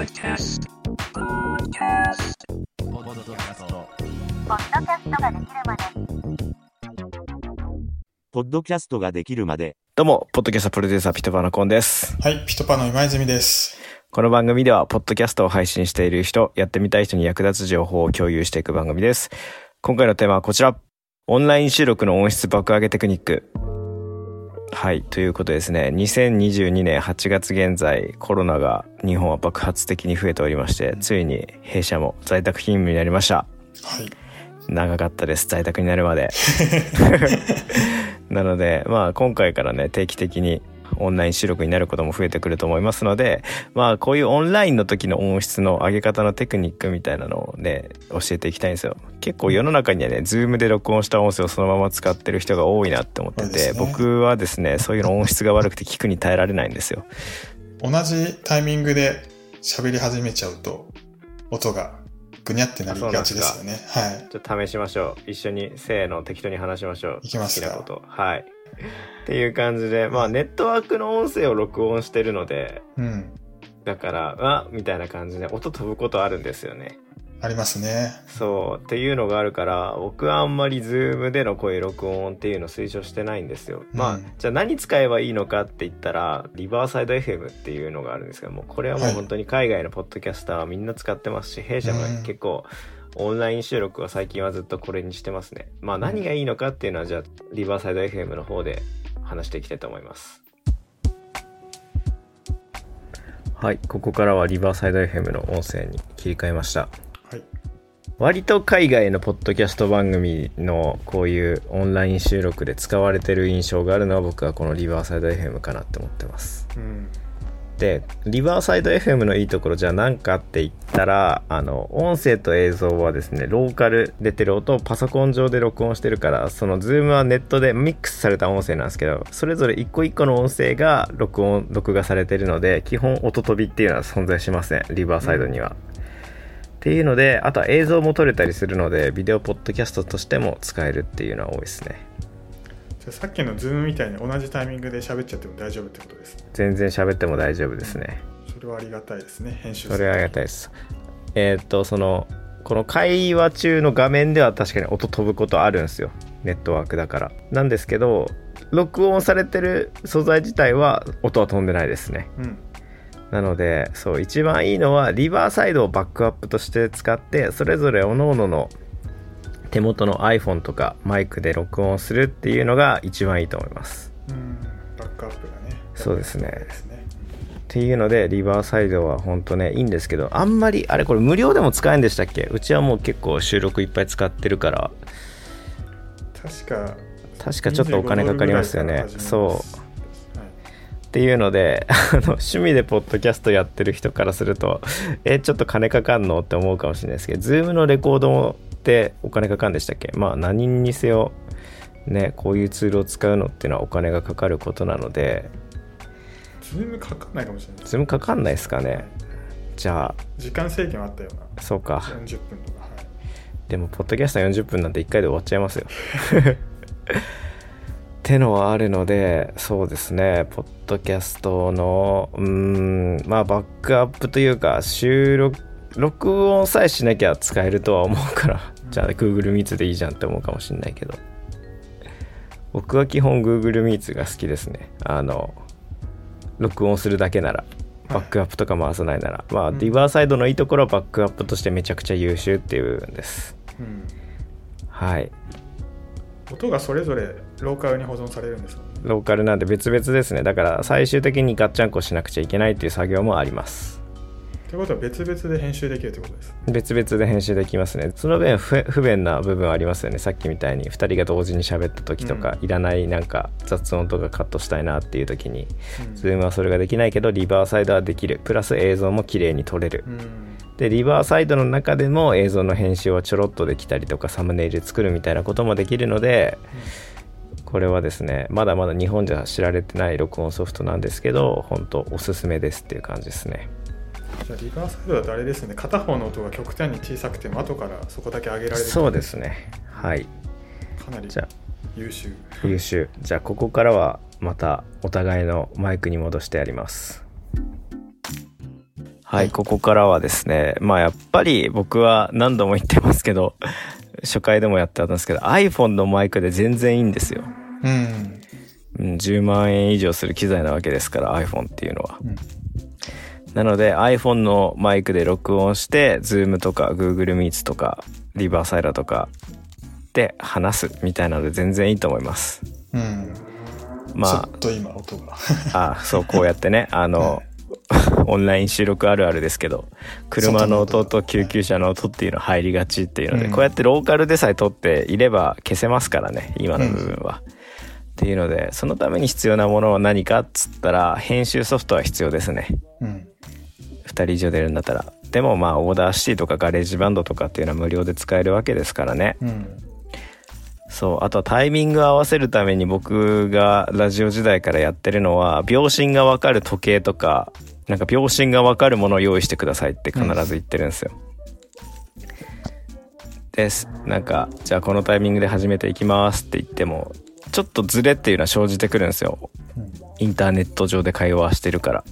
Podcast. Podcast. ポッドキャストポッドキャストができるまでポッドキャストができるまで、どうも、ポッドキャストプロデューサーピトパのコンです。はい、ピトパの今泉です。この番組では、ポッドキャストを配信している人、やってみたい人に役立つ情報を共有していく番組です。今回のテーマはこちら。オンライン収録の音質爆上げテクニック。はい、ということですね。2022年8月現在、コロナが日本は爆発的に増えておりまして、ついに弊社も在宅勤務になりました。はい。長かったです在宅になるまで なのでまあ今回からね定期的にオンライン収録になることも増えてくると思いますのでまあこういうオンラインの時の音質の上げ方のテクニックみたいなのをね教えていきたいんですよ。結構世の中にはね Zoom で録音した音声をそのまま使ってる人が多いなって思ってて、ね。僕はですねそういうの音質が悪くて聞くに耐えられないんですよ。同じタイミングで喋り始めちゃうと、音がぐにゃってなりがちですよね。はい。ちょっと試しましょう。一緒にせーの適当に話しましょう。いきますか。好きなこと。はいっていう感じでまあネットワークの音声を録音してるのでうん。だからあみたいな感じで音飛ぶことあるんですよね。ありますね。そうっていうのがあるから僕はあんまりズームでの声録音っていうのを推奨してないんですよ、まあうんじゃあ何使えばいいのかって言ったらリバーサイド FM っていうのがあるんですけどもこれはもうはい。本当に海外のポッドキャスターはみんな使ってますし弊社もうん。結構オンライン収録は最近はずっとこれにしてますね。まあ何がいいのかっていうのはじゃあリバーサイド FM の方で話していきたいと思います。はいここからはリバーサイド FM の音声に切り替えました。はい。割と海外のポッドキャスト番組のこういうオンライン収録で使われてる印象があるのは僕はこのリバーサイド FM かなって思ってます。うん。でリバーサイド FM のいいところじゃあ何かって言ったらあの音声と映像はですねローカル出てる音をパソコン上で録音してるからそのズームはネットでミックスされた音声なんですけどそれぞれ一個一個の音声が録音録画されてるので基本音飛びっていうのは存在しませんリバーサイドには、っていうのであとは映像も撮れたりするのでビデオポッドキャストとしても使えるっていうのは多いですね。さっきのズームみたいに同じタイミングで喋っちゃっても大丈夫ってことですね。全然喋っても大丈夫ですねそれはありがたいですね。編集それはありがたいです。えーっと、その、この会話中の画面では確かに音飛ぶことあるんですよ。ネットワークだから。なんですけど、録音されてる素材自体は音は飛んでないですね。うん。なので、そう、一番いいのはリバーサイドをバックアップとして使って、それぞれ各々の手元の iPhone とかマイクで録音するっていうのが一番いいと思います。うん。バックアップがね。そうですねね。っていうのでリバーサイドは本当ねいいんですけどあんまりあれこれ無料でも使えんでしたっけ？うちはもう結構収録いっぱい使ってるから確か、確かちょっとお金かかりますよね25そうはい。っていうのであの趣味でポッドキャストやってる人からするとえちょっと金かかんの？って思うかもしれないですけど Zoom のレコードってお金かかんでしたっけ？まあ何にせよねこういうツールを使うのっていうのはお金がかかることなのでズームかかんないかもしれない。Zoom かかんないですかねじゃ時間制限はあったような。あそうか40分とか。はい。でもポッドキャスト40分なんて1回で終わっちゃいますよ ってのはあるのでそうですねポッドキャストのうーんまあバックアップというか収録録音さえしなきゃ使えるとは思うからじゃあ Google Meets でいいじゃんって思うかもしれないけど。僕は基本 Google Meets が好きですね。あの録音するだけならバックアップとか回さないなら、まあうん。リバーサイドのいいところはバックアップとしてめちゃくちゃ優秀っていう部分です。うん。はい。音がそれぞれローカルに保存されるんですもんね。ローカルなんで別々ですね。だから最終的にガッチャンコしなくちゃいけないっていう作業もありますということは別々で編集できるってことです。別々で編集できますね。その分不不便な部分はありますよね。さっきみたいに2人が同時に喋った時とか、ういらないなんか雑音とかカットしたいなっていう時に、うん。ズームはそれができないけどリバーサイドはできる。プラス映像も綺麗に撮れる、うん。でリバーサイドの中でも映像の編集はちょろっとできたりとかサムネイル作るみたいなこともできるので、これはですねまだまだ日本じゃ知られてない録音ソフトなんですけど本当おすすめですっていう感じですねじゃあリバーサイドだとあれですね。片方の音が極端に小さくても後からそこだけ上げられるそうですね。はい。かなりじゃあ優秀。優秀。じゃあここからはまたお互いのマイクに戻してやります。はい、ここからはですね、まあやっぱり僕は何度も言ってますけど、初回でもやってたんですけど、iPhone のマイクで全然いいんですよ。うん。うん、10万円以上する機材なわけですから iPhone っていうのは。うんなので iPhone のマイクで録音して Zoom とか Google Meets とかリバーサイラとかで話すみたいなので全然いいと思います。うん。まちょっと今音が。あ、あそうこうやってね、あの、オンライン収録あるあるですけど車の音と救急車の音っていうの入りがちっていうので、うんこうやってローカルでさえ撮っていれば消せますからね今の部分は。っていうのでそのために必要なものは何かっつったら編集ソフトは必要ですねうん。2人以上出るんだったら。でもまあ Audacity とか GarageBand とかっていうのは無料で使えるわけですからね。うん。そう。あとはタイミングを合わせるために僕がラジオ時代からやってるのは秒針が分かる時計とかなんか秒針が分かるものを用意してくださいって必ず言ってるんですよ、です。なんかじゃあこのタイミングで始めていきますって言ってもちょっとズレっていうのは生じてくるんですよ。うん。インターネット上で会話してるから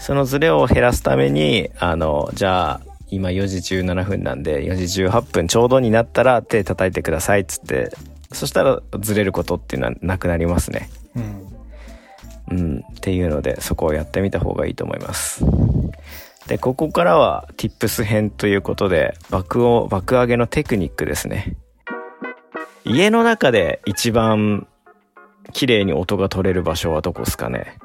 そのズレを減らすためにあのじゃあ今4時17分なんで4時18分ちょうどになったら手叩いてくださいっつってそしたらずれることっていうのはなくなりますね。うん。うん。っていうのでそこをやってみた方がいいと思います。でここからは Tips 編ということで爆音爆上げのテクニックですね。家の中で一番綺麗に音が取れる場所はどこですかね？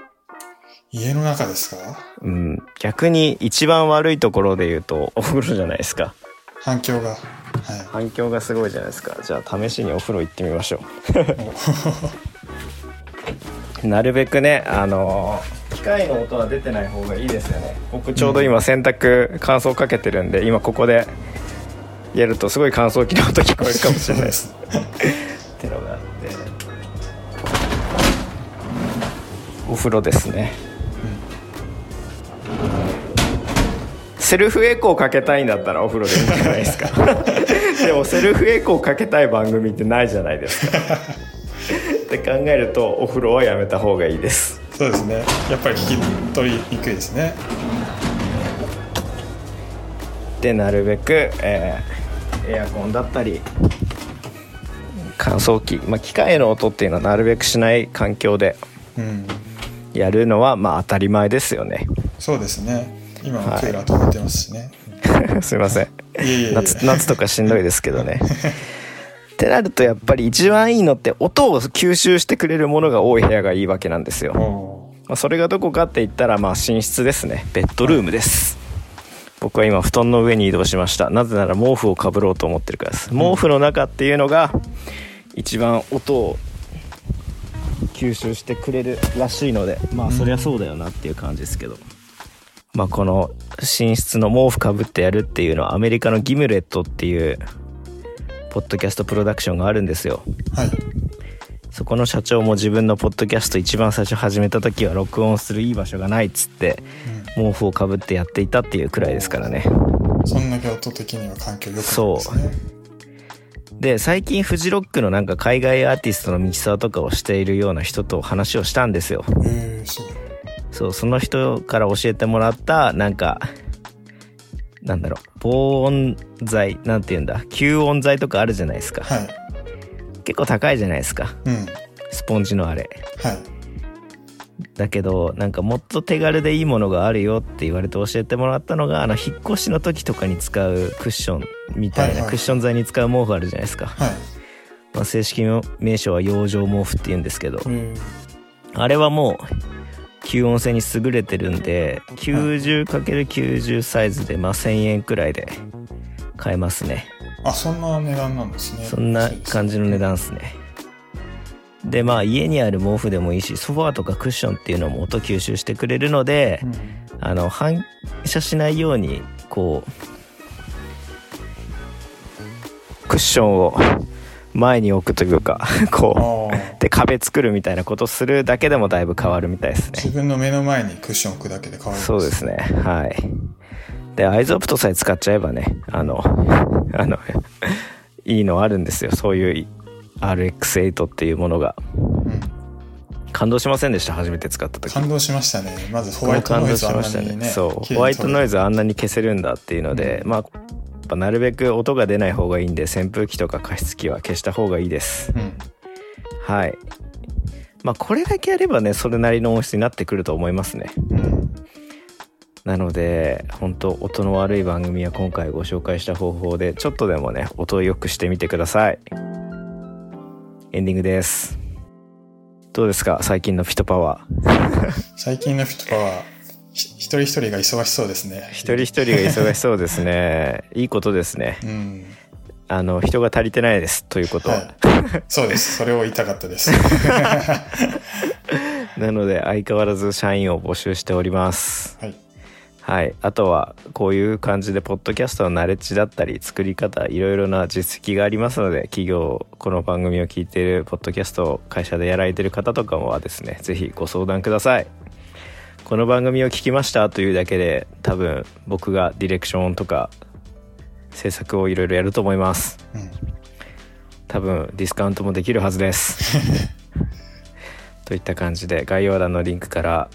家の中ですか？うん。逆に一番悪いところで言うとお風呂じゃないですか。反響が。はい。反響がすごいじゃないですか。じゃあ試しにお風呂行ってみましょう。なるべくねあの機械の音は出てない方がいいですよね。僕ちょうど今洗濯乾燥かけてるんで今ここでやるとすごい乾燥機の音聞こえるかもしれないです。ってのがあって。お風呂ですね、セルフエコーかけたいんだったらお風呂でいいんじゃないですか でもセルフエコーかけたい番組ってないじゃないですかって考えるとお風呂はやめた方がいいですそうですね。やっぱり聞き取りにくいですね。でなるべく、えーエアコンだったり乾燥機、まあ、機械の音っていうのはなるべくしない環境でうん。やるのはまあ当たり前ですよねそうですね。今もクーラー止めてますしね。すいません。夏夏とかしんどいですけどね。ってなるとやっぱり一番いいのって音を吸収してくれるものが多い部屋がいいわけなんですよ、おまあ、それがどこかって言ったらまあ寝室ですね。ベッドルームです。僕は今布団の上に移動しました。なぜなら毛布をかぶろうと思ってるからです。毛布の中っていうのが一番音を吸収してくれるらしいのでまあそりゃそうだよなっていう感じですけど、まあこの寝室の毛布かぶってやるっていうのはアメリカのギムレットっていうポッドキャストプロダクションがあるんですよーはい。そこの社長も自分のポッドキャスト一番最初始めた時は録音するいい場所がないっつって毛布をかぶってやっていたっていうくらいですからねそんだけ音的には環境良くないですね。で最近フジロックのなんか海外アーティストのミキサーとかをしているような人と話をしたんですよへえすごい。そうその人から教えてもらったなんかなんだろう防音材なんて言うんだ吸音材とかあるじゃないですかはい。結構高いじゃないですかうん。スポンジのあれはい。だけどなんかもっと手軽でいいものがあるよって言われて教えてもらったのがあの引っ越しの時とかに使うクッションみたいはいはないクッション材に使う毛布あるじゃないですか、はい。まあ、正式名称は養生毛布って言うんですけどへーあれはもう吸音性に優れてるんで 90×90 サイズでまあ1000円くらいで買えますねあ、そんな値段なんですね。そんな感じの値段っすねでまあ家にある毛布でもいいしソファーとかクッションっていうのも音吸収してくれるので、うん。あの反射しないようにこうクッションを前に置くというか こああ。うで壁作るみたいなことするだけでもだいぶ変わるみたいですね自分の目の前にクッション置くだけで変わるんそうですねはいでアイゾプトさえ使っちゃえばねあの あのいいのあるんですよそういう RX8 っていうものがうん。感動しませんでした？初めて使った時感動しましたね。まずホワイトノイズあんなにね。そうホワイトノイズ。ズあんなに消せるんだっていうので、まあやっぱなるべく音が出ない方がいいんで扇風機とか加湿器は消した方がいいです。うん。はい。まあこれだけやればねそれなりの音質になってくると思いますね。うん。なので本当音の悪い番組は今回ご紹介した方法でちょっとでもね音を良くしてみてください。エンディングです。どうですか？最近のフィトパワー。最近のフィットパワー、一人一人が忙しそうですね。一人一人が忙しそうですね いいことですねうん。あの人が足りてないですということは、はい。そうです。それを言いたかったです。なので相変わらず社員を募集しておりますはい。はいあとはこういう感じでポッドキャストのナレッジだったり作り方いろいろな実績がありますので企業この番組を聞いているポッドキャストを会社でやられている方とかはですねぜひご相談くださいこの番組を聞きましたというだけで多分僕がディレクションとか制作をいろいろやると思います。うん。多分ディスカウントもできるはずです。といった感じで概要欄のリンクから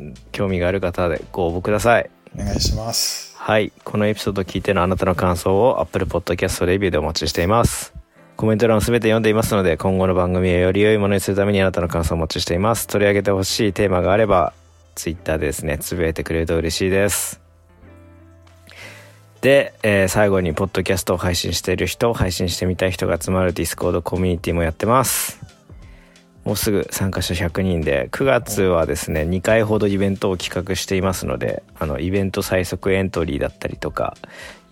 うん興味がある方でご応募ください。お願いします。はい。このエピソードを聞いてのあなたの感想を Apple Podcast レビューでお待ちしています。コメント欄を全て読んでいますので今後の番組をより良いものにするためにあなたの感想をお待ちしています。取り上げてほしいテーマがあれば Twitter でですね。つぶやいてくれると嬉しいです。で、えー最後にポッドキャストを配信している人配信してみたい人が集まる Discord コミュニティもやってます。もうすぐ参加者100人で9月はですね2回ほどイベントを企画していますのであのイベント最速エントリーだったりとか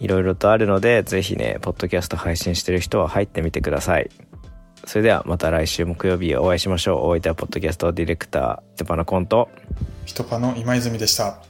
いろいろとあるのでぜひねポッドキャスト配信してる人は入ってみてください。それではまた来週木曜日お会いしましょう大分ポッドキャストディレクタージャパナコントフィトパの今泉でした。